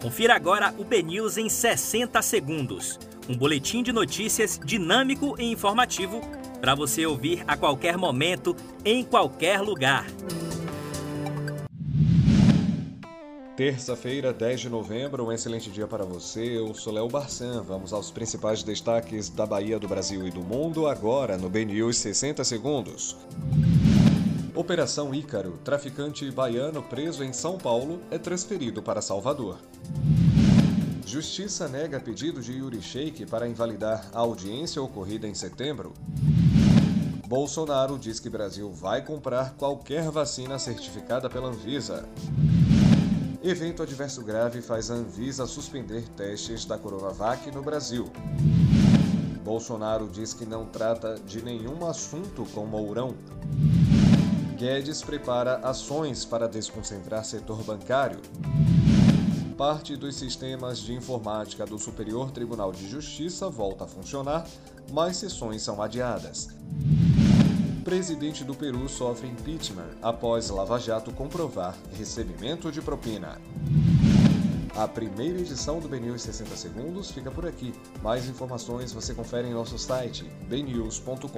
Confira agora o BNews em 60 segundos. Um boletim de notícias dinâmico e informativo para você ouvir a qualquer momento, em qualquer lugar. Terça-feira, 10 de novembro, um excelente dia para você. Eu sou Léo Barçan. Vamos aos principais destaques da Bahia, do Brasil e do mundo agora no BNews 60 segundos. Operação Ícaro, traficante baiano preso em São Paulo, é transferido para Salvador. Justiça nega pedido de Yuri Sheik para invalidar a audiência ocorrida em setembro. Bolsonaro diz que Brasil vai comprar qualquer vacina certificada pela Anvisa. Evento adverso grave faz a Anvisa suspender testes da Coronavac no Brasil. Bolsonaro diz que não trata de nenhum assunto com Mourão. Guedes prepara ações para desconcentrar setor bancário. Parte dos sistemas de informática do Superior Tribunal de Justiça volta a funcionar, mas sessões são adiadas. Presidente do Peru sofre impeachment após Lava Jato comprovar recebimento de propina. A primeira edição do BNews 60 Segundos fica por aqui. Mais informações você confere em nosso site bnews.com.br.